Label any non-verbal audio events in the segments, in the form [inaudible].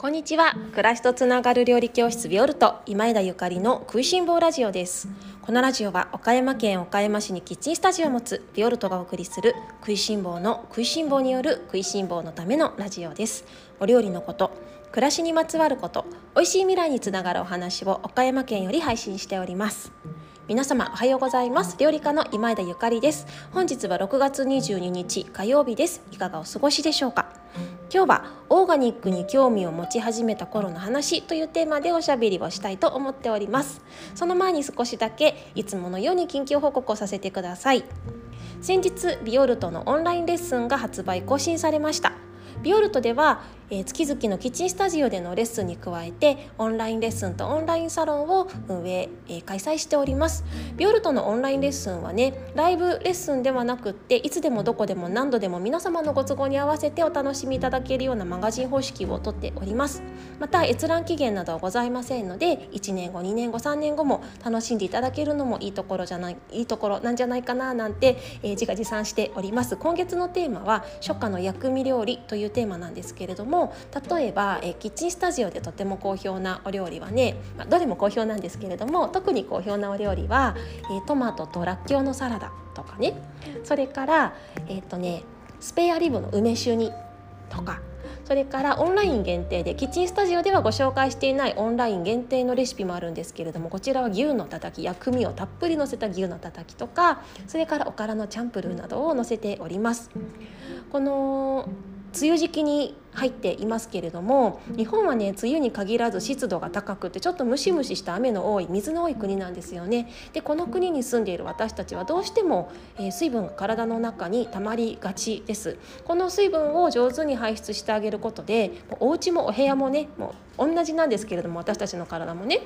こんにちは。暮らしとつながる料理教室ビオルト今枝ゆかりの食いしん坊ラジオです。このラジオは岡山県岡山市にキッチンスタジオを持つビオルトがお送りする食いしん坊の食いしん坊による食いしん坊のためのラジオです。お料理のこと暮らしにまつわること美味しい未来につながるお話を岡山県より配信しております。皆様おはようございます。料理家の今枝ゆかりです。本日は6月22日火曜日です。いかがお過ごしでしょうか？今日はオーガニックに興味を持ち始めた頃の話というテーマでおしゃべりをしたいと思っております。その前に少しだけいつものように緊急報告をさせてください。先日ビオルトのオンラインレッスンが発売更新されました。ビオルトではえー、月々のキッチンスタジオでのレッスンに加えてオンラインレッスンとオンラインサロンを運営、えー、開催しております。ビオルトのオンラインレッスンはねライブレッスンではなくっていつでもどこでも何度でも皆様のご都合に合わせてお楽しみいただけるようなマガジン方式をとっております。また閲覧期限などはございませんので1年後2年後3年後も楽しんでいただけるのもいいところじゃないいいところなんじゃないかななんて、えー、自画自賛しております。今月のテーマは初夏の薬味料理というテーマなんですけれども例えば、えキッチンスタジオでとても好評なお料理はね、まあ、どれも好評なんですけれども特に好評なお料理は、えトマトとらっきょうのサラダとかねそれからえっ、ー、とねスペアリブの梅酒煮とかそれからオンライン限定でキッチンスタジオではご紹介していないオンライン限定のレシピもあるんですけれどもこちらは牛のたたき薬味をたっぷりのせた牛のたたきとかそれからおからのチャンプルーなどを載せております。この梅雨時期に入っていますけれども日本はね梅雨に限らず湿度が高くてちょっとムシムシした雨の多い水の多い国なんですよね。でこの国に住んでいる私たちはどうしても、えー、水分が体の中に溜まりがちです。この水分を上手に排出してあげることでお家もお部屋もねもう同じなんですけれども私たちの体もね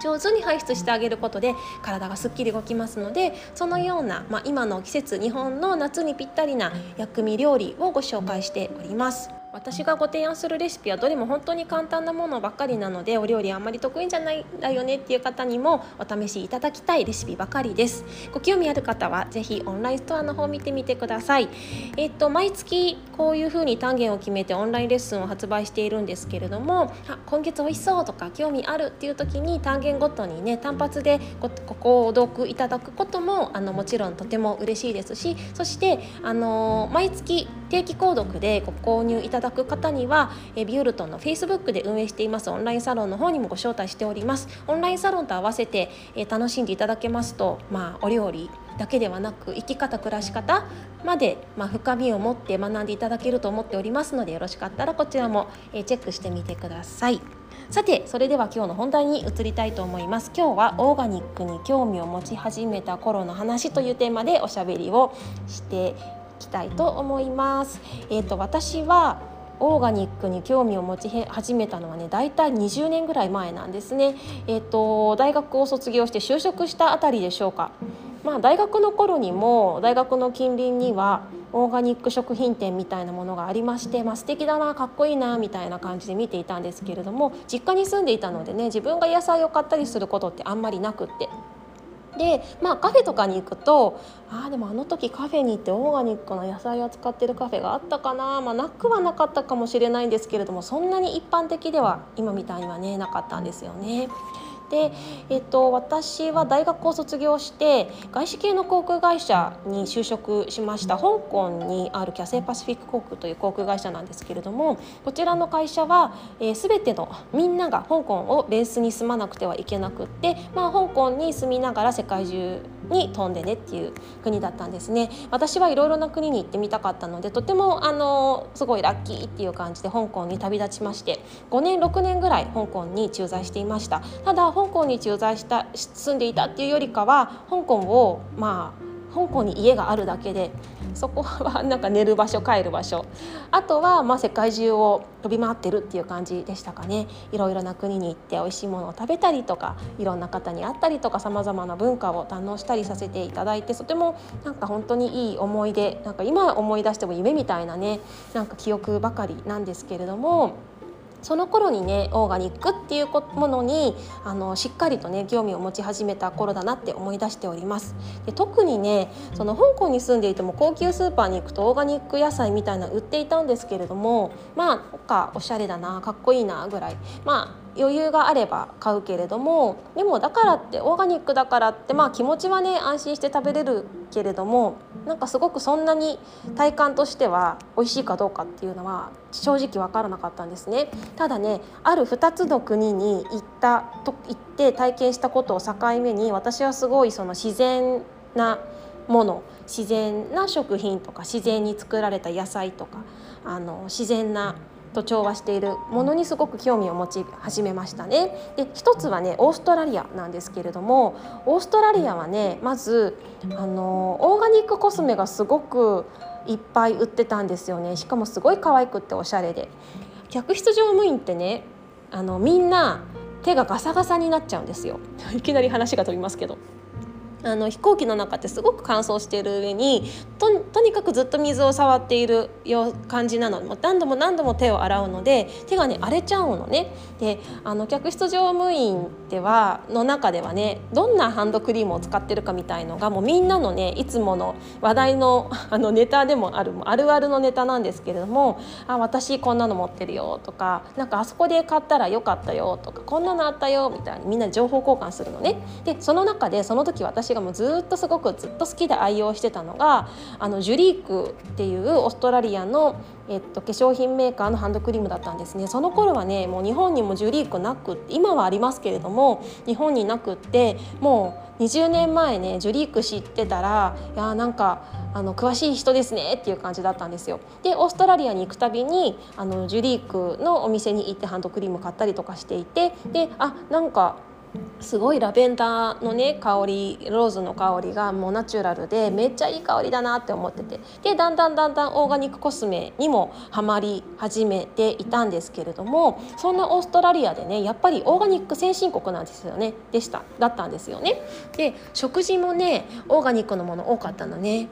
上手に排出してあげることで体がすっきり動きますのでそのような、まあ、今の季節日本の夏にぴったりな薬味料理をご紹介しております。私がご提案するレシピはどれも本当に簡単なものばっかりなのでお料理あんまり得意じゃないんだよねっていう方にもお試しいただきたいレシピばかりです。ご興味ある方はぜひオンラインストアの方見てみてください。えっと毎月こういう風に単元を決めてオンラインレッスンを発売しているんですけれどもあ今月美味しそうとか興味あるっていう時に単元ごとにね単発でご購読いただくこともあのもちろんとても嬉しいですしそしてあの毎月定期購読でご購入いただだく方にはえビュールトンの Facebook で運営していますオンラインサロンの方にもご招待しております。オンラインサロンと合わせてえ楽しんでいただけますとまあお料理だけではなく生き方暮らし方まで、まあ、深みを持って学んでいただけると思っておりますのでよろしかったらこちらも、えチェックしてみてください。さてそれでは今日の本題に移りたいと思います。今日はオーガニックに興味を持ち始めた頃の話というテーマでおしゃべりをしていきたいと思います。えっ、ー、と私はオーガニックに興味を持ち始めたのはね大体20年ぐらい前なんですね。えーと、大学を卒業して就職したあたりでしょうか。まあ、大学の頃にも大学の近隣にはオーガニック食品店みたいなものがありまして、まあ、素敵だなかっこいいなみたいな感じで見ていたんですけれども実家に住んでいたのでね自分が野菜を買ったりすることってあんまりなくってでまあカフェとかに行くとああでもあの時カフェに行ってオーガニックの野菜を使ってるカフェがあったかな、まあ、なくはなかったかもしれないんですけれどもそんなに一般的では今みたいにはねなかったんですよね。で、えっと、私は大学を卒業して外資系の航空会社に就職しました。香港にあるキャセイパシフィック航空という航空会社なんですけれどもこちらの会社は、えー、全てのみんなが香港をベースに住まなくてはいけなくって、まあ、香港に住みながら世界中に飛んでねっていう国だったんですね。私はいろいろな国に行ってみたかったのでとてもあのすごいラッキーっていう感じで香港に旅立ちまして5年6年ぐらい香港に駐在していました。ただ香港に駐在した住んでいたっていうよりかは香港をまあ香港に家があるだけでそこはなんか寝る場所帰る場所あとはまあ世界中を飛び回ってるっていう感じでしたかねいろいろな国に行って美味しいものを食べたりとかいろんな方に会ったりとかさまざまな文化を堪能したりさせていただいてとてもなんか本当にいい思い出なんか今思い出しても夢みたいなねなんか記憶ばかりなんですけれども。その頃にねオーガニックっていうものにあのしっかりとね興味を持ち始めた頃だなって思い出しております。で特にねその香港に住んでいても高級スーパーに行くとオーガニック野菜みたいな売っていたんですけれどもまあなんかおしゃれだなかっこいいなぐらい。まあ余裕があれば買うけれどもでもだからってオーガニックだからってまあ気持ちはね安心して食べれるけれどもなんかすごくそんなに体感としては美味しいかどうかっていうのは正直分からなかったんですね。ただねある2つの国に行ったと行って体験したことを境目に私はすごいその自然なもの自然な食品とか自然に作られた野菜とかあの自然なと調和しているものにすごく興味を持ち始めましたね。で一つはねオーストラリアなんですけれどもオーストラリアはねまずあのオーガニックコスメがすごくいっぱい売ってたんですよね。しかもすごい可愛くっておしゃれで。客室乗務員ってねあのみんな手がガサガサになっちゃうんですよ。[laughs] いきなり話が飛びますけど。あの飛行機の中ってすごく乾燥している上にととにかくずっと水を触っている感じなのでもう何度も何度も手を洗うので手がね荒れちゃうのね。であの客室乗務員ではの中ではねどんなハンドクリームを使ってるかみたいのがもうみんなのねいつもの話題のあのネタでもあるあるあるのネタなんですけれども「あ私こんなの持ってるよ」とか「なんかあそこで買ったらよかったよ」とか「こんなのあったよ」みたいにみんな情報交換するのね。でその中でその時私がもうずっとすごくずっと好きで愛用してたのがあのジュリークっていうオーストラリアの、えっと、化粧品メーカーのハンドクリームだったんですねその頃はねもう日本にもジュリークなく今はありますけれども日本になくってもう20年前ねジュリーク知ってたらいやなんかあの詳しい人ですねっていう感じだったんですよ。でオーストラリアに行くたびにあのジュリークのお店に行ってハンドクリーム買ったりとかしていてであなんかすごいラベンダーのね香りローズの香りがもうナチュラルでめっちゃいい香りだなって思っててでだんだんだんだんオーガニックコスメにもハマり始めていたんですけれどもそんなオーストラリアでねやっぱりオーガニック先進国なんですよねでしただったんですよね。で食事もねオーガニックのもの多かったのね。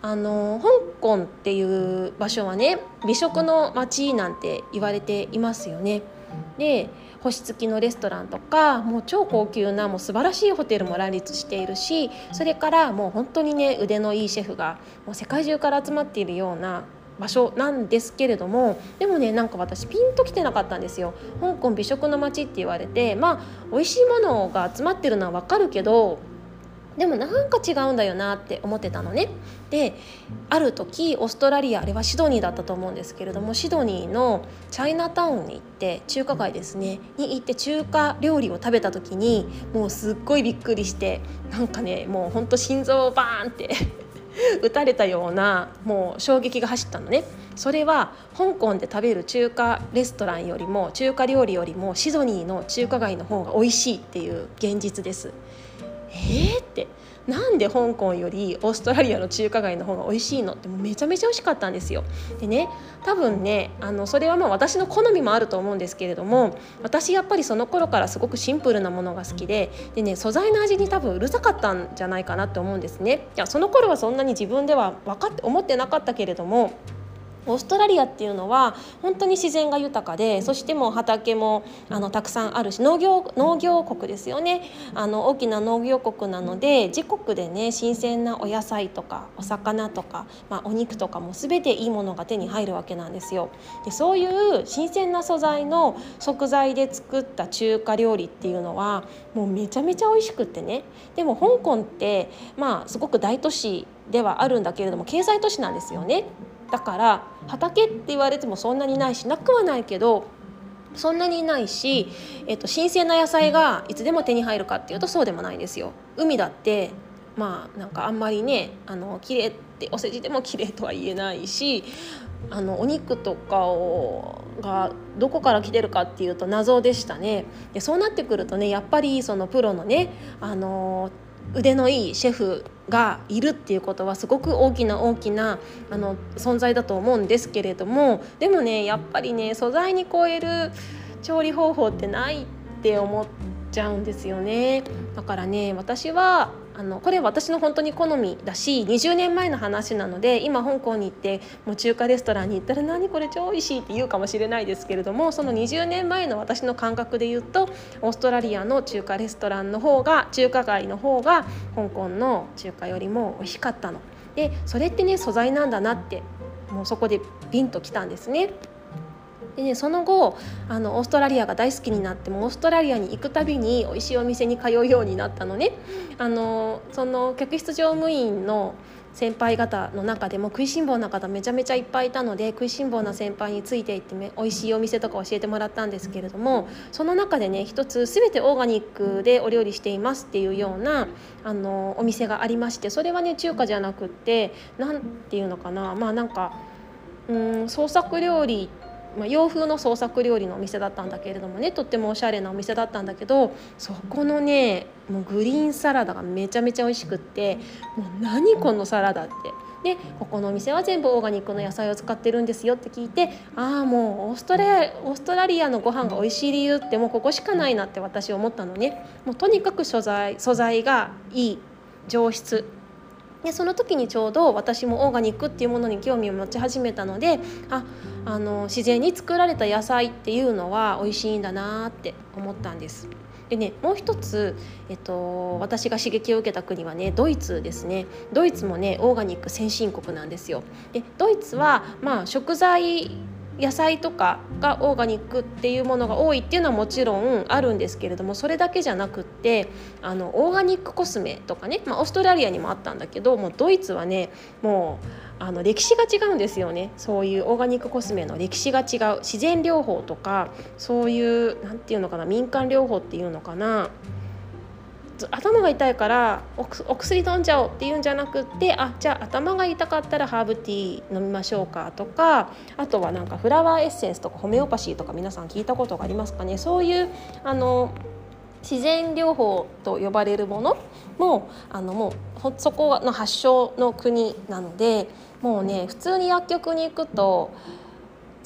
あの香港っていう場所はね美食の街なんて言われていますよね。で星付きのレストランとかもう超高級なもう素晴らしいホテルも乱立しているしそれからもう本当にね腕のいいシェフがもう世界中から集まっているような場所なんですけれどもでもねなんか私ピンときてなかったんですよ。香港美食の街って言われてまあ美味しいものが集まってるのはわかるけどでもなんか違うんだよなって思ってたのね。である時オーストラリアあれはシドニーだったと思うんですけれどもシドニーのチャイナタウンに行って中華街ですね。に行って中華料理を食べた時にもうすっごいびっくりしてなんかねもうほんと心臓バーンって [laughs] 打たれたようなもう衝撃が走ったのね。それは香港で食べる中華レストランよりも中華料理よりもシドニーの中華街の方が美味しいっていう現実です。えー、ってなんで香港よりオーストラリアの中華街の方が美味しいのってもうめちゃめちゃ美味しかったんですよ。でね多分ねあのそれはまあ私の好みもあると思うんですけれども私やっぱりその頃からすごくシンプルなものが好きででね素材の味に多分うるさかったんじゃないかなって思うんですね。いやその頃はそんなに自分では分かって思ってなかったけれどもオーストラリアっていうのは本当に自然が豊かでそしてもう畑もあのたくさんあるし農業農業国ですよねあの大きな農業国なので自国でね新鮮なお野菜とかお魚とか、まあ、お肉とかも全ていいものが手に入るわけなんですよ。でそういう新鮮な素材の食材で作った中華料理っていうのはもうめちゃめちゃ美味しくってねでも香港ってまあすごく大都市ではあるんだけれども経済都市なんですよね。だから畑って言われてもそんなにないしなくはないけどそんなにないし、えっと、新鮮な野菜がいつでも手に入るかっていうとそうでもないんですよ。海だってまあなんかあんまりねあの綺麗ってお世辞でも綺麗とは言えないしあのお肉とかをがどこから来てるかっていうと謎でしたね。でそうなってくるとねやっぱりそのプロのねあの腕のいいシェフがいるっていうことはすごく大きな大きなあの存在だと思うんですけれどもでもねやっぱりね素材に超える調理方法ってないって思っちゃうんですよね。だからね私はあのこれ私の本当に好みだし20年前の話なので今香港に行ってもう中華レストランに行ったら何これ超美味しいって言うかもしれないですけれどもその20年前の私の感覚で言うとオーストラリアの中華レストランの方が中華街の方が香港の中華よりも美味しかったの。でそれってね素材なんだなってもうそこでビンときたんですね。でねその後あのオーストラリアが大好きになってもオーストラリアに行くたびに美味しいお店に通うようになったのね。あのその客室乗務員の先輩方の中でも食いしん坊な方めちゃめちゃいっぱいいたので食いしん坊な先輩についていって美味しいお店とか教えてもらったんですけれどもその中でね一つ全てオーガニックでお料理していますっていうようなあのお店がありましてそれはね中華じゃなくって何ていうのかなまあなんかうん創作料理まあ、洋風の創作料理のお店だったんだけれどもねとってもおしゃれなお店だったんだけどそこのねもうグリーンサラダがめちゃめちゃ美味しくってもう何このサラダって。でここのお店は全部オーガニックの野菜を使ってるんですよって聞いてああもうオーストラリアオーストラリアのご飯が美味しい理由ってもうここしかないなって私思ったのねもうとにかく素材素材がいい上質でその時にちょうど私もオーガニックっていうものに興味を持ち始めたのでああの自然に作られた野菜っていうのは美味しいんだなって思ったんです。でねもう一つ、えっと、私が刺激を受けた国はねドイツですねドイツもねオーガニック先進国なんですよ。でドイツは、まあ、食材野菜とかがオーガニックっていうものが多いっていうのはもちろんあるんですけれどもそれだけじゃなくってあのオーガニックコスメとかね、まあ、オーストラリアにもあったんだけどもうドイツはねもうあの歴史が違うんですよね。そういうオーガニックコスメの歴史が違う。自然療法とかそういう何て言うのかな民間療法っていうのかな。頭が痛いからお薬飲んじゃおうっていうんじゃなくってあじゃあ頭が痛かったらハーブティー飲みましょうかとかあとはなんかフラワーエッセンスとかホメオパシーとか皆さん聞いたことがありますかね？そういうあの自然療法と呼ばれるものもあのもうそこの発祥の国なのでもうね普通に薬局に行くと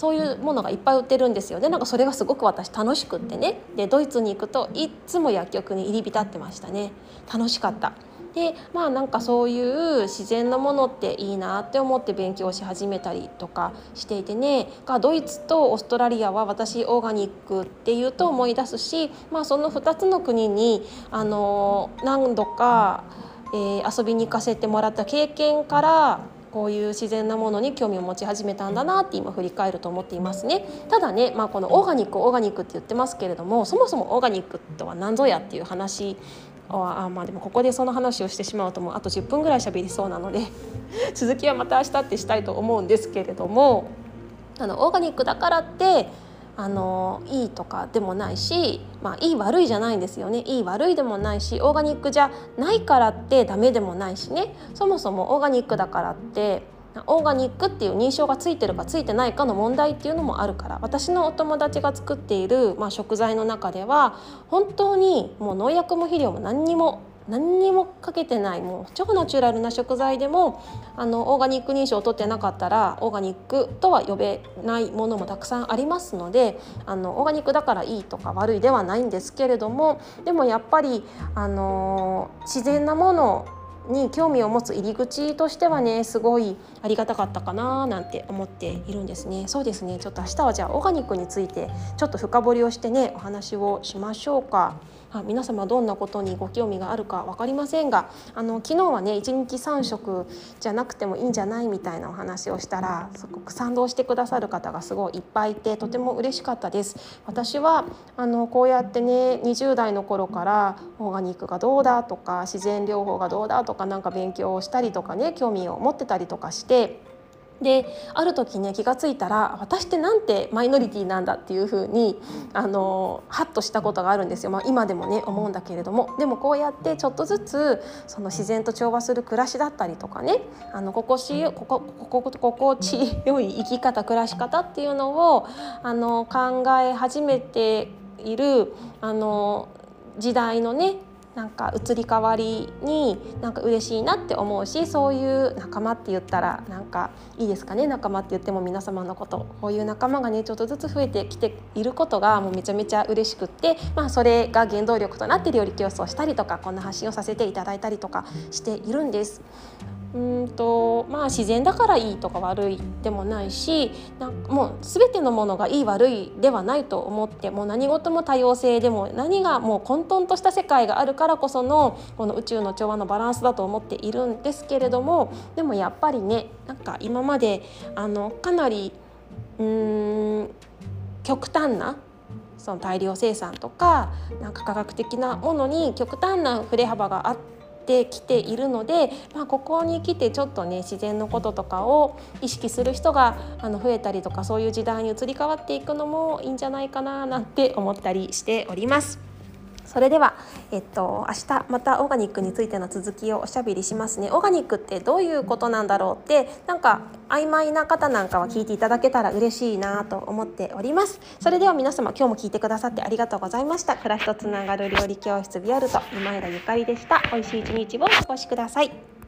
そういうものがいっぱい売ってるんですよ。でなんかそれがすごく私楽しくってね。でドイツに行くといっつも薬局に入り浸ってましたね。楽しかった。でまあなんかそういう自然のものっていいなって思って勉強し始めたりとかしていてね。がドイツとオーストラリアは私オーガニックっていうと思い出すし、まあ、その2つの国にあの何度か、えー、遊びに行かせてもらった経験からこういう自然なものに興味を持ち始めたんだなって今振り返ると思っていますね。ただね、まあ、このオーガニックオーガニックって言ってますけれどもそもそもオーガニックとは何ぞやっていう話あまあでもここでその話をしてしまうともうあと10分ぐらい喋りそうなので [laughs] 続きはまた明日ってしたいと思うんですけれどもあのオーガニックだからってあのいいとかでもないし、まあ、いい悪いじゃないんですよね。いい悪いでもないしオーガニックじゃないからってダメでもないしね。そもそもオーガニックだからってオーガニックっていう認証がついてるかついてないかの問題っていうのもあるから。私のお友達が作っている、まあ、食材の中では本当にもう農薬も肥料も何にも何にもかけてないもう超ナチュラルな食材でもあのオーガニック認証を取ってなかったらオーガニックとは呼べないものもたくさんありますのであのオーガニックだからいいとか悪いではないんですけれどもでもやっぱりあの自然なものに興味を持つ入り口としてはねすごいありがたかったかななんて思っているんですねそうですねちょっと明日はじゃあオーガニックについてちょっと深掘りをしてねお話をしましょうか。あ皆様どんなことにご興味があるか分かりませんがあの昨日はね1日3食じゃなくてもいいんじゃないみたいなお話をしたらすごく賛同してくださる方がすごいいっぱいいてとても嬉しかったです。私はあのこうやってね20代の頃からオーガニックがどうだとか自然療法がどうだとかなんか勉強をしたりとかね興味を持ってたりとかしてである時ね気が付いたら私ってなんてマイノリティなんだっていうふうにあのハッとしたことがあるんですよ、まあ、今でもね思うんだけれども。でもこうやってちょっとずつその自然と調和する暮らしだったりとかねあの心地ここここ心地よい生き方暮らし方っていうのをあの考え始めているあの時代のねなんか移り変わりになんか嬉しいなって思うしそういう仲間って言ったらなんかいいですかね？仲間って言っても皆様のことこういう仲間がねちょっとずつ増えてきていることがもうめちゃめちゃ嬉しくって、まあ、それが原動力となって料理教室をしたりとかこんな発信をさせていただいたりとかしているんです。うんとまあ自然だからいいとか悪いでもないしもう全てのものがいい悪いではないと思ってもう何事も多様性でも何がもう混沌とした世界があるからこそのこの宇宙の調和のバランスだと思っているんですけれどもでもやっぱりねなんか今まであのかなりうん極端なその大量生産とかなんか科学的なものに極端な振れ幅があって。てきているので、まあ、ここに来てちょっとね自然のこととかを意識する人があの増えたりとかそういう時代に移り変わっていくのもいいんじゃないかななんて思ったりしております。それでは、えっと、明日またオーガニックについての続きをおしゃべりしますね。オーガニックってどういうことなんだろうってなんか曖昧な方なんかは聞いていただけたら嬉しいなと思っております。それでは皆様今日も聞いてくださってありがとうございました。暮らしとつながる料理教室ビアルト今枝ゆかりでした。美味しい一日をお過ごしください。